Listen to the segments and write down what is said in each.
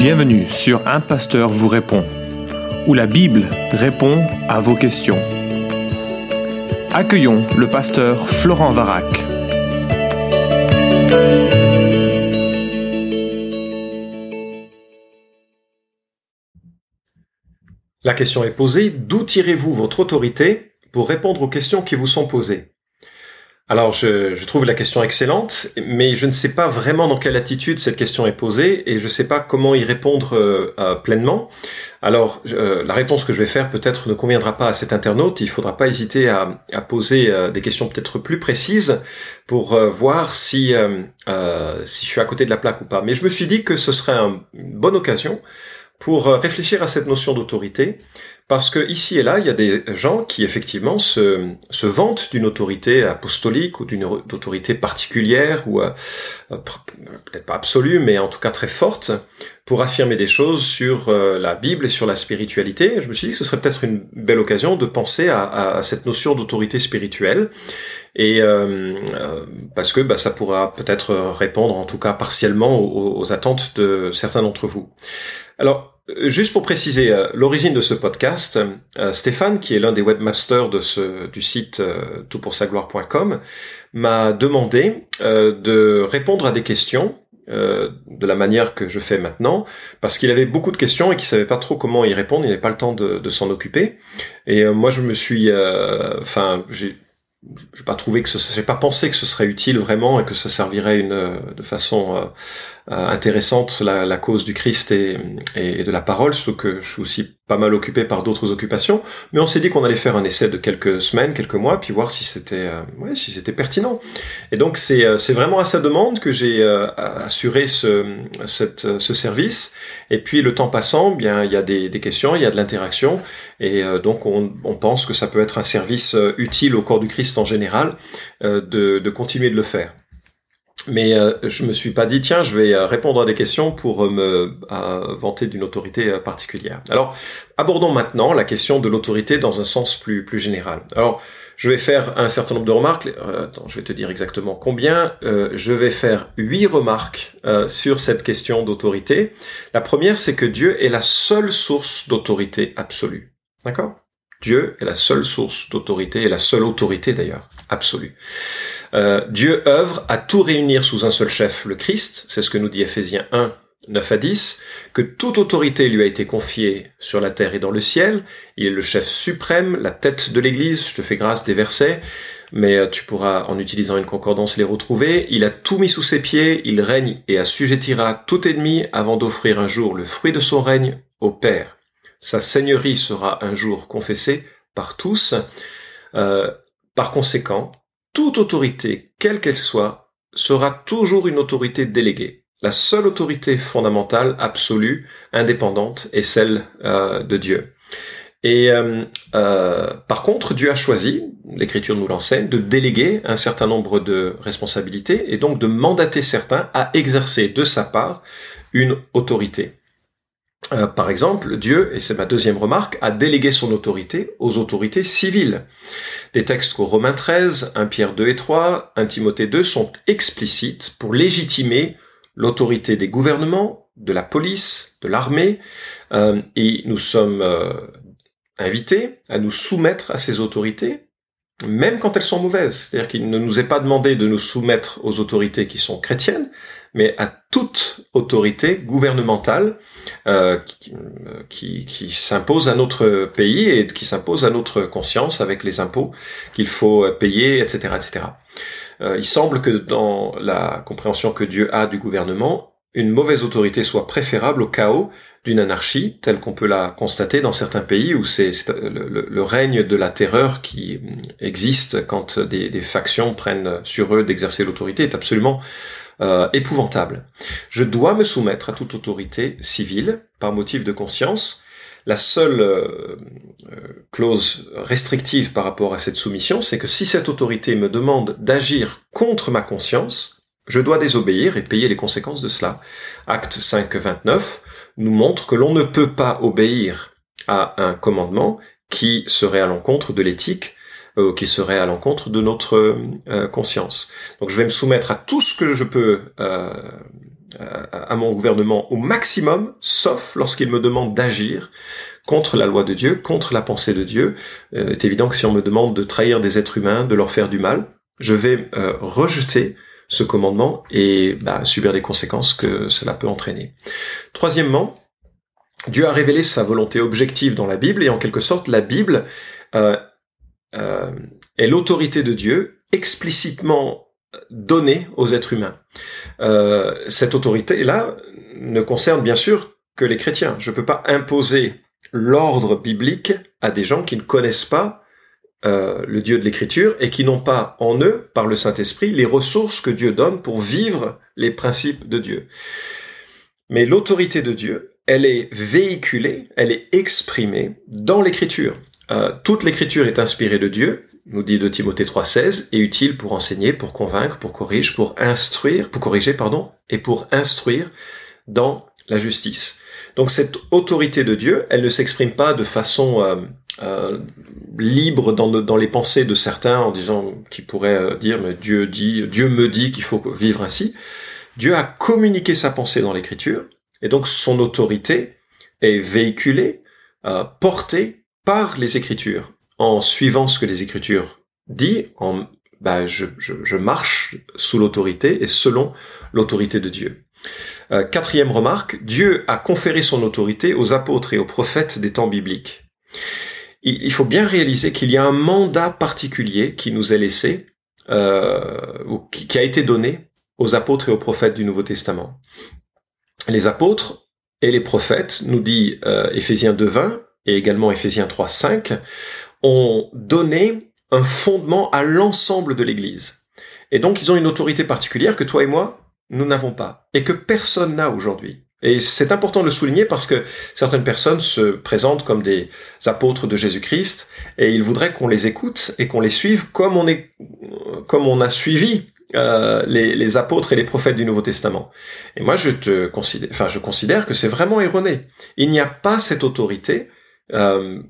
Bienvenue sur Un Pasteur vous répond, où la Bible répond à vos questions. Accueillons le pasteur Florent Varac. La question est posée, d'où tirez-vous votre autorité pour répondre aux questions qui vous sont posées? Alors, je, je, trouve la question excellente, mais je ne sais pas vraiment dans quelle attitude cette question est posée et je ne sais pas comment y répondre euh, euh, pleinement. Alors, euh, la réponse que je vais faire peut-être ne conviendra pas à cet internaute. Il ne faudra pas hésiter à, à poser des questions peut-être plus précises pour voir si si je suis à côté de la plaque ou pas. Mais je me suis dit que ce serait une bonne occasion pour réfléchir à cette notion d'autorité parce que ici et là, il y a des gens qui effectivement se, se vantent d'une autorité apostolique ou d'une autorité particulière ou euh, euh, peut-être pas absolue, mais en tout cas très forte pour affirmer des choses sur euh, la Bible et sur la spiritualité. je me suis dit que ce serait peut-être une belle occasion de penser à, à, cette notion d'autorité spirituelle et euh, parce que bah, ça pourra peut-être répondre en tout cas partiellement aux, aux attentes de certains d'entre vous. Alors Juste pour préciser euh, l'origine de ce podcast, euh, Stéphane, qui est l'un des webmasters de ce, du site euh, toutpoursagloire.com, m'a demandé de répondre à des questions de la manière que je fais maintenant, parce qu'il avait beaucoup de questions et qu'il savait pas trop comment y répondre, il n'avait pas le temps de, s'en occuper. Et moi, je me suis, enfin, j'ai pas trouvé que j'ai pas pensé que ce serait utile vraiment et que ça servirait de façon euh, intéressante la, la, cause du Christ et, et, de la parole, ce que je suis aussi pas mal occupé par d'autres occupations, mais on s'est dit qu'on allait faire un essai de quelques semaines, quelques mois, puis voir si c'était euh, ouais, si c'était pertinent. Et donc c'est euh, c'est vraiment à sa demande que j'ai assuré ce cette, ce service. Et puis le temps passant, bien il y a des, des questions, il y a de l'interaction, et donc on, on, pense que ça peut être un service utile au corps du Christ en général de, de continuer de le faire. Mais euh, je me suis pas dit tiens je vais euh, répondre à des questions pour euh, me vanter d'une autorité particulière. Alors abordons maintenant la question de l'autorité dans un sens plus plus général. Alors je vais faire un certain nombre de remarques. attends, je vais te dire exactement combien. je vais faire huit remarques sur cette question d'autorité. La première c'est que Dieu est la seule source d'autorité absolue. D'accord? Dieu est la seule source d'autorité et la seule autorité d'ailleurs absolue. Euh, Dieu œuvre à tout réunir sous un seul chef, le Christ, c'est ce que nous dit Ephésiens 1, 9 à 10, que toute autorité lui a été confiée sur la terre et dans le ciel, il est le chef suprême, la tête de l'Église, je te fais grâce des versets, mais euh, tu pourras, en utilisant une concordance, les retrouver. Il a tout mis sous ses pieds, il règne et assujettira tout ennemi avant d'offrir un jour le fruit de son règne au Père. Sa seigneurie sera un jour confessée par tous. Euh, par conséquent, toute autorité, quelle qu'elle soit, sera toujours une autorité déléguée. La seule autorité fondamentale, absolue, indépendante, est celle euh, de Dieu. Et euh, euh, par contre, Dieu a choisi, l'Écriture nous l'enseigne, de déléguer un certain nombre de responsabilités et donc de mandater certains à exercer de sa part une autorité. Euh, par exemple, Dieu, et c'est ma deuxième remarque, a délégué son autorité aux autorités civiles. Des textes qu'au Romains 13, 1 Pierre 2 et 3, 1 Timothée 2 sont explicites pour légitimer l'autorité des gouvernements, de la police, de l'armée, euh, et nous sommes euh, invités à nous soumettre à ces autorités, même quand elles sont mauvaises. C'est-à-dire qu'il ne nous est pas demandé de nous soumettre aux autorités qui sont chrétiennes, mais à toute autorité gouvernementale euh, qui, qui, s'impose à notre pays et qui s'impose à notre conscience avec les impôts qu'il faut payer, etc., etc. Euh, il semble que dans la compréhension que Dieu a du gouvernement, une mauvaise autorité soit préférable au chaos d'une anarchie telle qu'on peut la constater dans certains pays où c'est le, règne de la terreur qui existe quand des, factions prennent sur eux d'exercer l'autorité est absolument euh, épouvantable. Je dois me soumettre à toute autorité civile par motif de conscience. La seule euh, euh, clause restrictive par rapport à cette soumission, c'est que si cette autorité me demande d'agir contre ma conscience, je dois désobéir et payer les conséquences de cela. Acte 5, 29 nous montre que l'on ne peut pas obéir à un commandement qui serait à l'encontre de l'éthique euh, qui serait à l'encontre de notre euh, conscience. Donc je vais me soumettre à tout ce que je peux euh, à mon gouvernement au maximum, sauf lorsqu'il me demande d'agir contre la loi de Dieu, contre la pensée de Dieu. Euh, il est évident que si on me demande de trahir des êtres humains, de leur faire du mal, je vais euh, rejeter ce commandement et bah, subir les conséquences que cela peut entraîner. Troisièmement, Dieu a révélé sa volonté objective dans la Bible et en quelque sorte la Bible euh, euh, est l'autorité de Dieu explicitement donnée aux êtres humains. Euh, cette autorité-là ne concerne bien sûr que les chrétiens. Je ne peux pas imposer l'ordre biblique à des gens qui ne connaissent pas euh, le Dieu de l'Écriture et qui n'ont pas en eux, par le Saint-Esprit, les ressources que Dieu donne pour vivre les principes de Dieu. Mais l'autorité de Dieu, elle est véhiculée, elle est exprimée dans l'Écriture. Euh, toute l'Écriture est inspirée de Dieu, nous dit de Timothée 3,16, et utile pour enseigner, pour convaincre, pour corriger, pour instruire, pour corriger, pardon, et pour instruire dans la justice. Donc cette autorité de Dieu, elle ne s'exprime pas de façon euh, euh, libre dans, les pensées de certains en disant qui pourraient euh, dire mais Dieu dit, Dieu me dit qu'il faut vivre ainsi. Dieu a communiqué sa pensée dans l'Écriture et donc son autorité est véhiculée, portée par les Écritures en suivant ce que les Écritures disent. En bah, je, marche sous l'autorité et selon l'autorité de Dieu. Euh, quatrième remarque, Dieu a conféré son autorité aux apôtres et aux prophètes des temps bibliques. Il, faut bien réaliser qu'il y a un mandat particulier qui nous est laissé, euh, ou qui, a été donné aux apôtres et aux prophètes du Nouveau Testament. Les apôtres et les prophètes, nous dit euh, Éphésiens 2.20 et également Éphésiens 3.5, ont donné un fondement à l'ensemble de l'Église. Et donc ils ont une autorité particulière que toi et moi, nous n'avons pas et que personne n'a aujourd'hui. Et c'est important de le souligner parce que certaines personnes se présentent comme des apôtres de Jésus-Christ et ils voudraient qu'on les écoute et qu'on les suive comme on est, comme on a suivi euh, les, apôtres et les prophètes du Nouveau Testament. Et moi, je te considère, enfin, je considère que c'est vraiment erroné. Il n'y a pas cette autorité euh,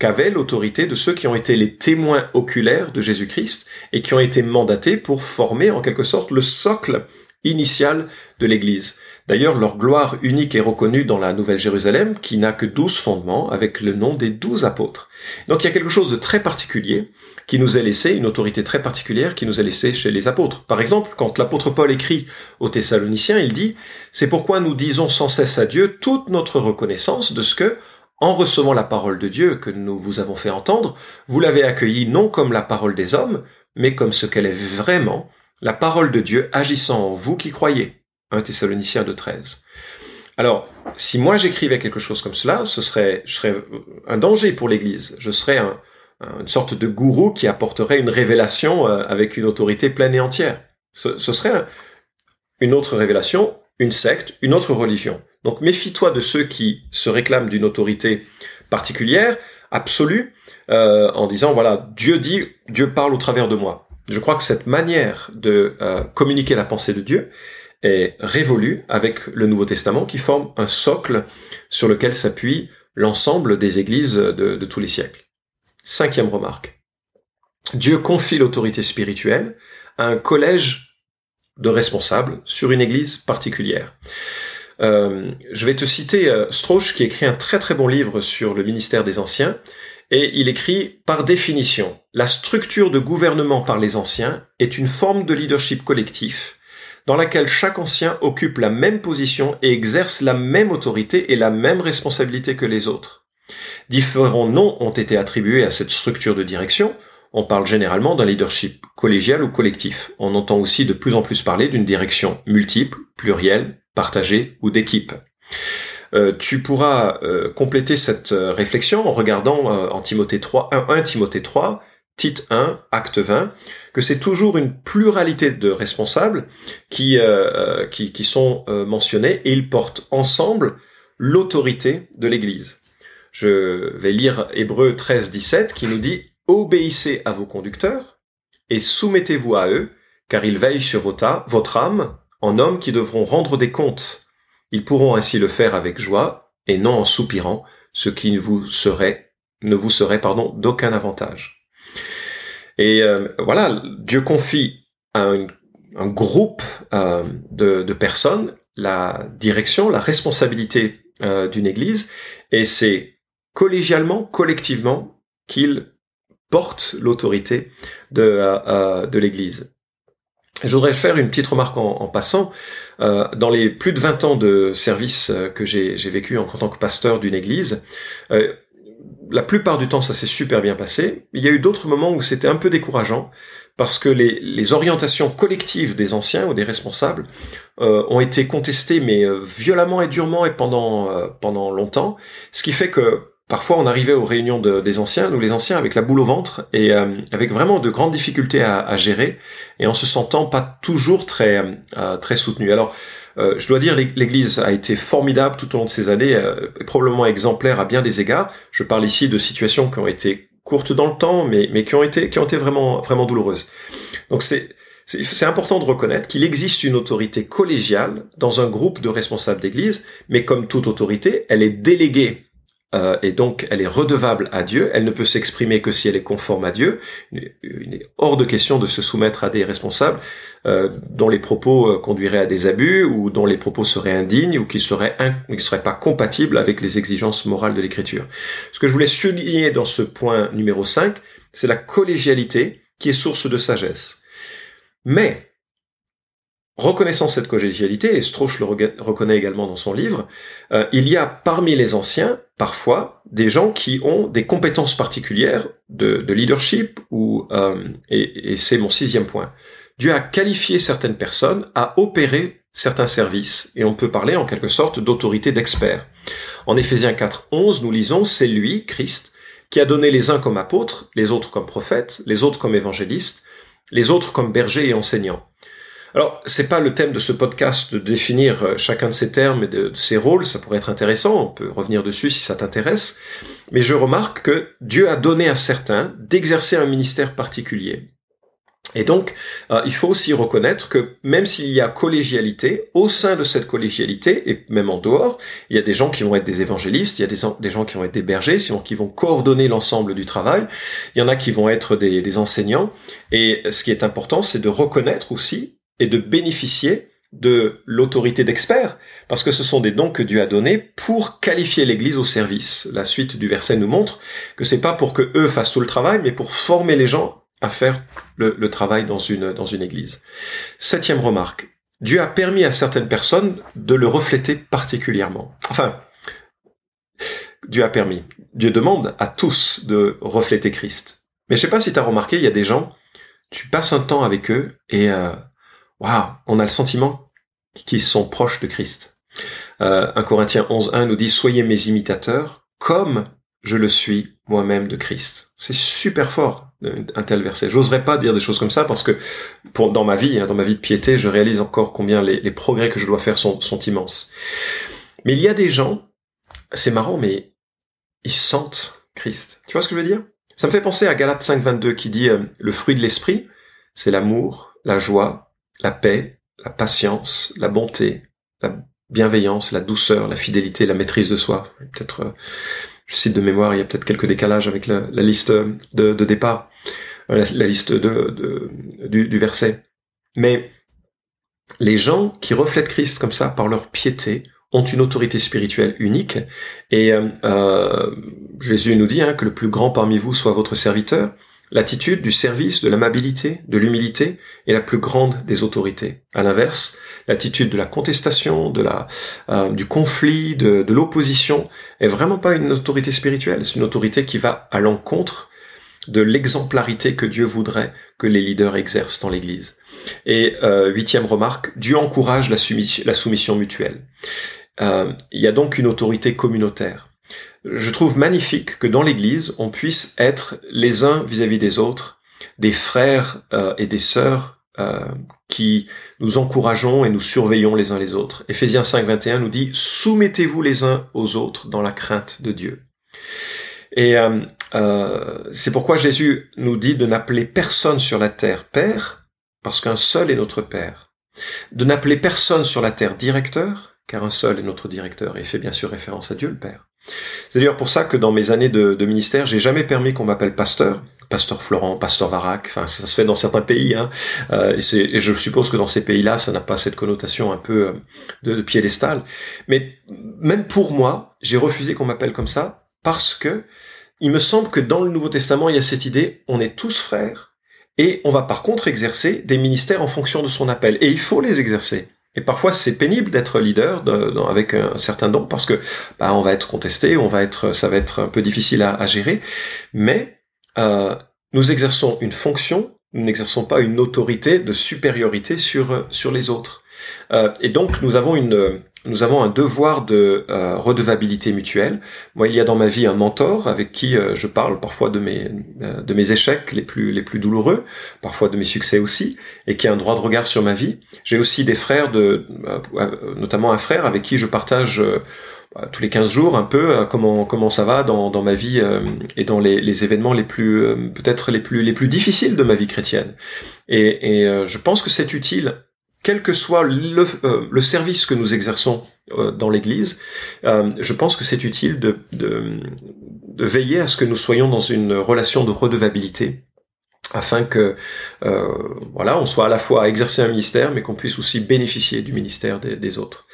qu'avait l'autorité de ceux qui ont été les témoins oculaires de Jésus-Christ et qui ont été mandatés pour former en quelque sorte le socle initiale de l'Église. D'ailleurs, leur gloire unique est reconnue dans la Nouvelle Jérusalem, qui n'a que douze fondements, avec le nom des douze apôtres. Donc il y a quelque chose de très particulier qui nous est laissé, une autorité très particulière qui nous est laissée chez les apôtres. Par exemple, quand l'apôtre Paul écrit aux Thessaloniciens, il dit, c'est pourquoi nous disons sans cesse à Dieu toute notre reconnaissance de ce que, en recevant la parole de Dieu que nous vous avons fait entendre, vous l'avez accueillie non comme la parole des hommes, mais comme ce qu'elle est vraiment, la parole de Dieu agissant en vous qui croyez. 1 Thessaloniciens de 13. Alors, si moi j'écrivais quelque chose comme cela, ce serait, je serais un danger pour l'Église. Je serais une sorte de gourou qui apporterait une révélation euh, avec une autorité pleine et entière. Ce, serait une autre révélation, une secte, une autre religion. Donc méfie-toi de ceux qui se réclament d'une autorité particulière, absolue, euh, en disant voilà, Dieu dit, Dieu parle au travers de moi. Je crois que cette manière de euh, communiquer la pensée de Dieu est révolue avec le Nouveau Testament qui forme un socle sur lequel s'appuie l'ensemble des églises de, tous les siècles. Cinquième remarque. Dieu confie l'autorité spirituelle à un collège de responsables sur une église particulière. Euh, je vais te citer euh, Strauch qui écrit un très très bon livre sur le ministère des anciens et il écrit, par définition, la structure de gouvernement par les anciens est une forme de leadership collectif dans laquelle chaque ancien occupe la même position et exerce la même autorité et la même responsabilité que les autres. Différents noms ont été attribués à cette structure de direction. On parle généralement d'un leadership collégial ou collectif. On entend aussi de plus en plus parler d'une direction multiple, plurielle, partagée ou d'équipe. Euh, tu pourras euh, compléter cette euh, réflexion en regardant en Timothée 3, 1, Timothée 3, titre 1, acte 20, que c'est toujours une pluralité de responsables qui, qui, qui, sont mentionnés et ils portent ensemble l'autorité de l'Église. Je vais lire Hébreu 13, 17 qui nous dit Obéissez à vos conducteurs et soumettez-vous à eux, car ils veillent sur votre âme en hommes qui devront rendre des comptes. Ils pourront ainsi le faire avec joie et non en soupirant, ce qui ne vous serait, ne vous serait pardon d'aucun avantage. Et euh, voilà, Dieu confie à un, groupe euh, de, personnes la direction, la responsabilité d'une Église, et c'est collégialement, collectivement, qu'il porte l'autorité de l'Église. Je voudrais faire une petite remarque en, passant. Euh, dans les plus de 20 ans de service euh, que j'ai vécu en, tant que pasteur d'une église, euh, la plupart du temps ça s'est super bien passé. Il y a eu d'autres moments où c'était un peu décourageant parce que les, les, orientations collectives des anciens ou des responsables euh, ont été contestées mais violemment et durement et pendant pendant longtemps, ce qui fait que Parfois, on arrivait aux réunions des anciens, nous les anciens, avec la boule au ventre et euh, avec vraiment de grandes difficultés à, gérer et en se sentant pas toujours très euh, très soutenu. Alors, euh, je dois dire, l'Église a été formidable tout au long de ces années, probablement exemplaire à bien des égards. Je parle ici de situations qui ont été courtes dans le temps, mais mais qui ont été qui ont été vraiment vraiment douloureuses. Donc c'est c'est important de reconnaître qu'il existe une autorité collégiale dans un groupe de responsables d'église, mais comme toute autorité, elle est déléguée euh, et donc elle est redevable à Dieu, elle ne peut s'exprimer que si elle est conforme à Dieu. Il est hors de question de se soumettre à des responsables euh, dont les propos euh, conduiraient à des abus ou dont les propos seraient indignes ou qui seraient, qui seraient pas compatibles avec les exigences morales de l'Écriture. Ce que je voulais souligner dans ce point numéro 5, c'est la collégialité qui est source de sagesse. Mais Reconnaissant cette collégialité, et Strauch le reconnaît également dans son livre, euh, il y a parmi les anciens, parfois, des gens qui ont des compétences particulières de, leadership, ou, euh, et, c'est mon sixième point. Dieu a qualifié certaines personnes à opérer certains services, et on peut parler en quelque sorte d'autorité d'expert. En Éphésiens 4, 11, nous lisons, c'est lui, Christ, qui a donné les uns comme apôtres, les autres comme prophètes, les autres comme évangélistes, les autres comme bergers et enseignants. Alors, c'est pas le thème de ce podcast de définir euh, chacun de ces termes et de, ces rôles, ça pourrait être intéressant, on peut revenir dessus si ça t'intéresse, mais je remarque que Dieu a donné à certains d'exercer un ministère particulier. Et donc, euh, il faut aussi reconnaître que même s'il y a collégialité, au sein de cette collégialité, et même en dehors, il y a des gens qui vont être des évangélistes, il y a des, gens qui vont être des bergers, qui vont coordonner l'ensemble du travail, il y en a qui vont être des, des enseignants, et ce qui est important, c'est de reconnaître aussi et de bénéficier de l'autorité d'expert, parce que ce sont des dons que Dieu a donnés pour qualifier l'Église au service. La suite du verset nous montre que c'est pas pour que eux fassent tout le travail, mais pour former les gens à faire le, travail dans une, dans une Église. Septième remarque. Dieu a permis à certaines personnes de le refléter particulièrement. Enfin, Dieu a permis. Dieu demande à tous de refléter Christ. Mais je sais pas si tu as remarqué, il y a des gens, tu passes un temps avec eux et euh, waouh, on a le sentiment qu'ils sont proches de Christ. Euh, 1 Corinthiens 11.1 nous dit, soyez mes imitateurs comme je le suis moi-même de Christ. C'est super fort, un tel verset. J'oserais pas dire des choses comme ça parce que pour, dans ma vie, hein, dans ma vie de piété, je réalise encore combien les, progrès que je dois faire sont, sont immenses. Mais il y a des gens, c'est marrant, mais ils sentent Christ. Tu vois ce que je veux dire? Ça me fait penser à Galates 5.22 qui dit euh, le fruit de l'esprit, c'est l'amour, la joie, la paix, la patience, la bonté, la bienveillance, la douceur, la fidélité, la maîtrise de soi. Peut-être, euh, je cite de mémoire, il y a peut-être quelques décalages avec la, liste de, départ, euh, la, liste du, verset. Mais les gens qui reflètent Christ comme ça par leur piété ont une autorité spirituelle unique. Et euh, Jésus nous dit hein, que le plus grand parmi vous soit votre serviteur. L'attitude du service, de l'amabilité, de l'humilité est la plus grande des autorités. À l'inverse, l'attitude de la contestation, de la, euh, du conflit, de, l'opposition est vraiment pas une autorité spirituelle. C'est une autorité qui va à l'encontre de l'exemplarité que Dieu voudrait que les leaders exercent dans l'Église. Et euh, huitième remarque, Dieu encourage la, soumission, la soumission mutuelle. Euh, il y a donc une autorité communautaire je trouve magnifique que dans l'Église, on puisse être les uns vis-à-vis des autres, des frères euh, et des sœurs euh, qui nous encourageons et nous surveillons les uns les autres. Éphésiens 5, 21 nous dit soumettez-vous les uns aux autres dans la crainte de Dieu. Et euh, c'est pourquoi Jésus nous dit de n'appeler personne sur la terre Père, parce qu'un seul est notre Père. De n'appeler personne sur la terre directeur, car un seul est notre directeur, et fait bien sûr référence à Dieu le Père. C'est d'ailleurs pour ça que dans mes années de, ministère, j'ai jamais permis qu'on m'appelle pasteur pasteur Florent, pasteur Varac, enfin ça se fait dans certains pays, hein, euh, et, je suppose que dans ces pays-là, ça n'a pas cette connotation un peu euh, de, de piédestal. Mais même pour moi, j'ai refusé qu'on m'appelle comme ça parce que il me semble que dans le Nouveau Testament, il y a cette idée, on est tous frères, et on va par contre exercer des ministères en fonction de son appel, et il faut les exercer. Et parfois, c'est pénible d'être leader avec un certain don parce que bah, on va être contesté, on va être, ça va être un peu difficile à, à gérer. Mais euh, nous exerçons une fonction, nous n'exerçons pas une autorité de supériorité sur sur les autres. Euh, et donc, nous avons une nous avons un devoir de euh, redevabilité mutuelle. Moi, il y a dans ma vie un mentor avec qui euh, je parle parfois de mes euh, de mes échecs les plus les plus douloureux, parfois de mes succès aussi, et qui a un droit de regard sur ma vie. J'ai aussi des frères de notamment un frère avec qui je partage tous les 15 jours un peu comment comment ça va dans, dans ma vie et dans les, les événements les plus peut-être les plus les plus difficiles de ma vie chrétienne. Et, et je pense que c'est utile quel que soit le, euh, le service que nous exerçons euh, dans l'Église, euh, je pense que c'est utile de, de, de, veiller à ce que nous soyons dans une relation de redevabilité afin que voilà on soit à la fois à exercer un ministère mais qu'on puisse aussi bénéficier du ministère des, autres.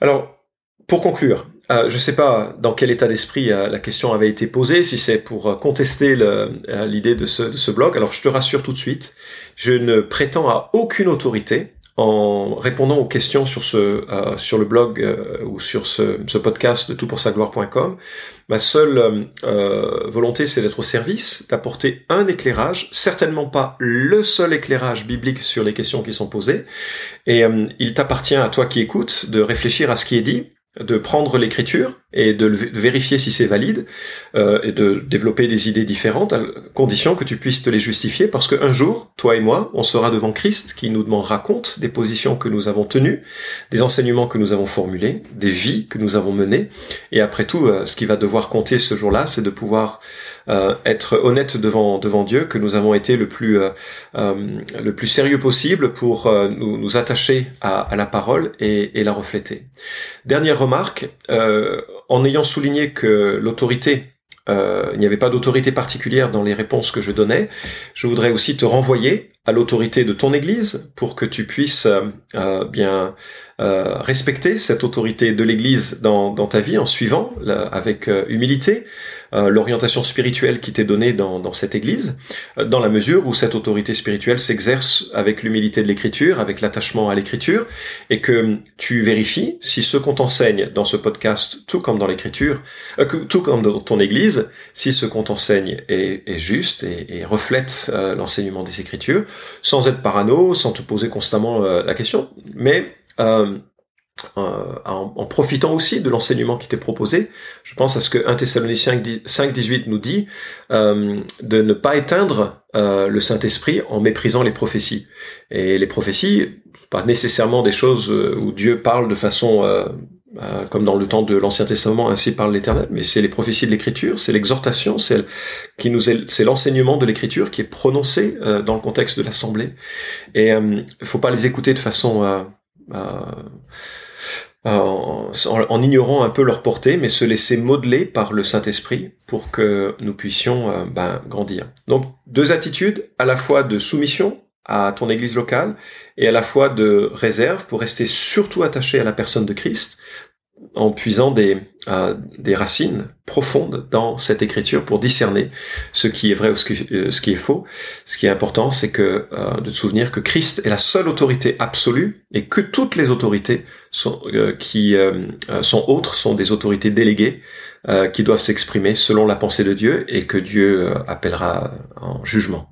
Alors pour conclure, je ne sais pas dans quel état d'esprit la question avait été posée, si c'est pour contester l'idée de ce, de ce blog. Alors je te rassure tout de suite, je ne prétends à aucune autorité en répondant aux questions sur ce euh, sur le blog euh, ou sur ce, podcast de toutpoursagloire.com. Ma seule euh, volonté, c'est d'être au service, d'apporter un éclairage, certainement pas le seul éclairage biblique sur les questions qui sont posées. Et il t'appartient à toi qui écoutes de réfléchir à ce qui est dit, de prendre l'écriture et de, vérifier si c'est valide euh, et de développer des idées différentes à condition que tu puisses te les justifier parce qu'un jour, toi et moi, on sera devant Christ qui nous demandera compte des positions que nous avons tenues, des enseignements que nous avons formulés, des vies que nous avons menées et après tout, euh, ce qui va devoir compter ce jour-là, c'est de pouvoir euh, être honnête devant devant Dieu, que nous avons été le plus euh, euh, le plus sérieux possible pour nous, nous, attacher à, à, la parole et, et, la refléter. Dernière remarque, en ayant souligné que l'autorité euh, il n'y avait pas d'autorité particulière dans les réponses que je donnais. Je voudrais aussi te renvoyer à l'autorité de ton Église pour que tu puisses euh, bien euh, respecter cette autorité de l'Église dans, ta vie en suivant avec humilité, l'orientation spirituelle qui t'est donnée dans, dans cette Église, euh, dans la mesure où cette autorité spirituelle s'exerce avec l'humilité de l'Écriture, avec l'attachement à l'Écriture, et que tu vérifies si ce qu'on t'enseigne dans ce podcast, tout comme dans l'Écriture, euh, tout comme dans ton Église, si ce qu'on t'enseigne est, est, juste et, et reflète l'enseignement des Écritures, sans être parano, sans te poser constamment la question, mais euh, en, profitant aussi de l'enseignement qui t'est proposé. Je pense à ce que 1 Thessaloniciens 5.18 nous dit, euh, de ne pas éteindre euh, le Saint-Esprit en méprisant les prophéties. Et les prophéties, pas nécessairement des choses où Dieu parle de façon... comme dans le temps de l'Ancien Testament, ainsi parle l'Éternel, mais c'est les prophéties de l'Écriture, c'est l'exhortation, c'est l'enseignement de l'Écriture qui est prononcé dans le contexte de l'assemblée. Et il faut pas les écouter de façon en, en, ignorant un peu leur portée, mais se laisser modeler par le Saint-Esprit pour que nous puissions euh, ben, grandir. Donc deux attitudes, à la fois de soumission à ton église locale et à la fois de réserve pour rester surtout attaché à la personne de Christ en puisant des, euh, des racines profondes dans cette écriture pour discerner ce qui est vrai ou ce qui, euh, est faux. Ce qui est important, c'est que euh, de te souvenir que Christ est la seule autorité absolue et que toutes les autorités qui sont autres sont des autorités déléguées qui doivent s'exprimer selon la pensée de Dieu et que Dieu appellera en jugement.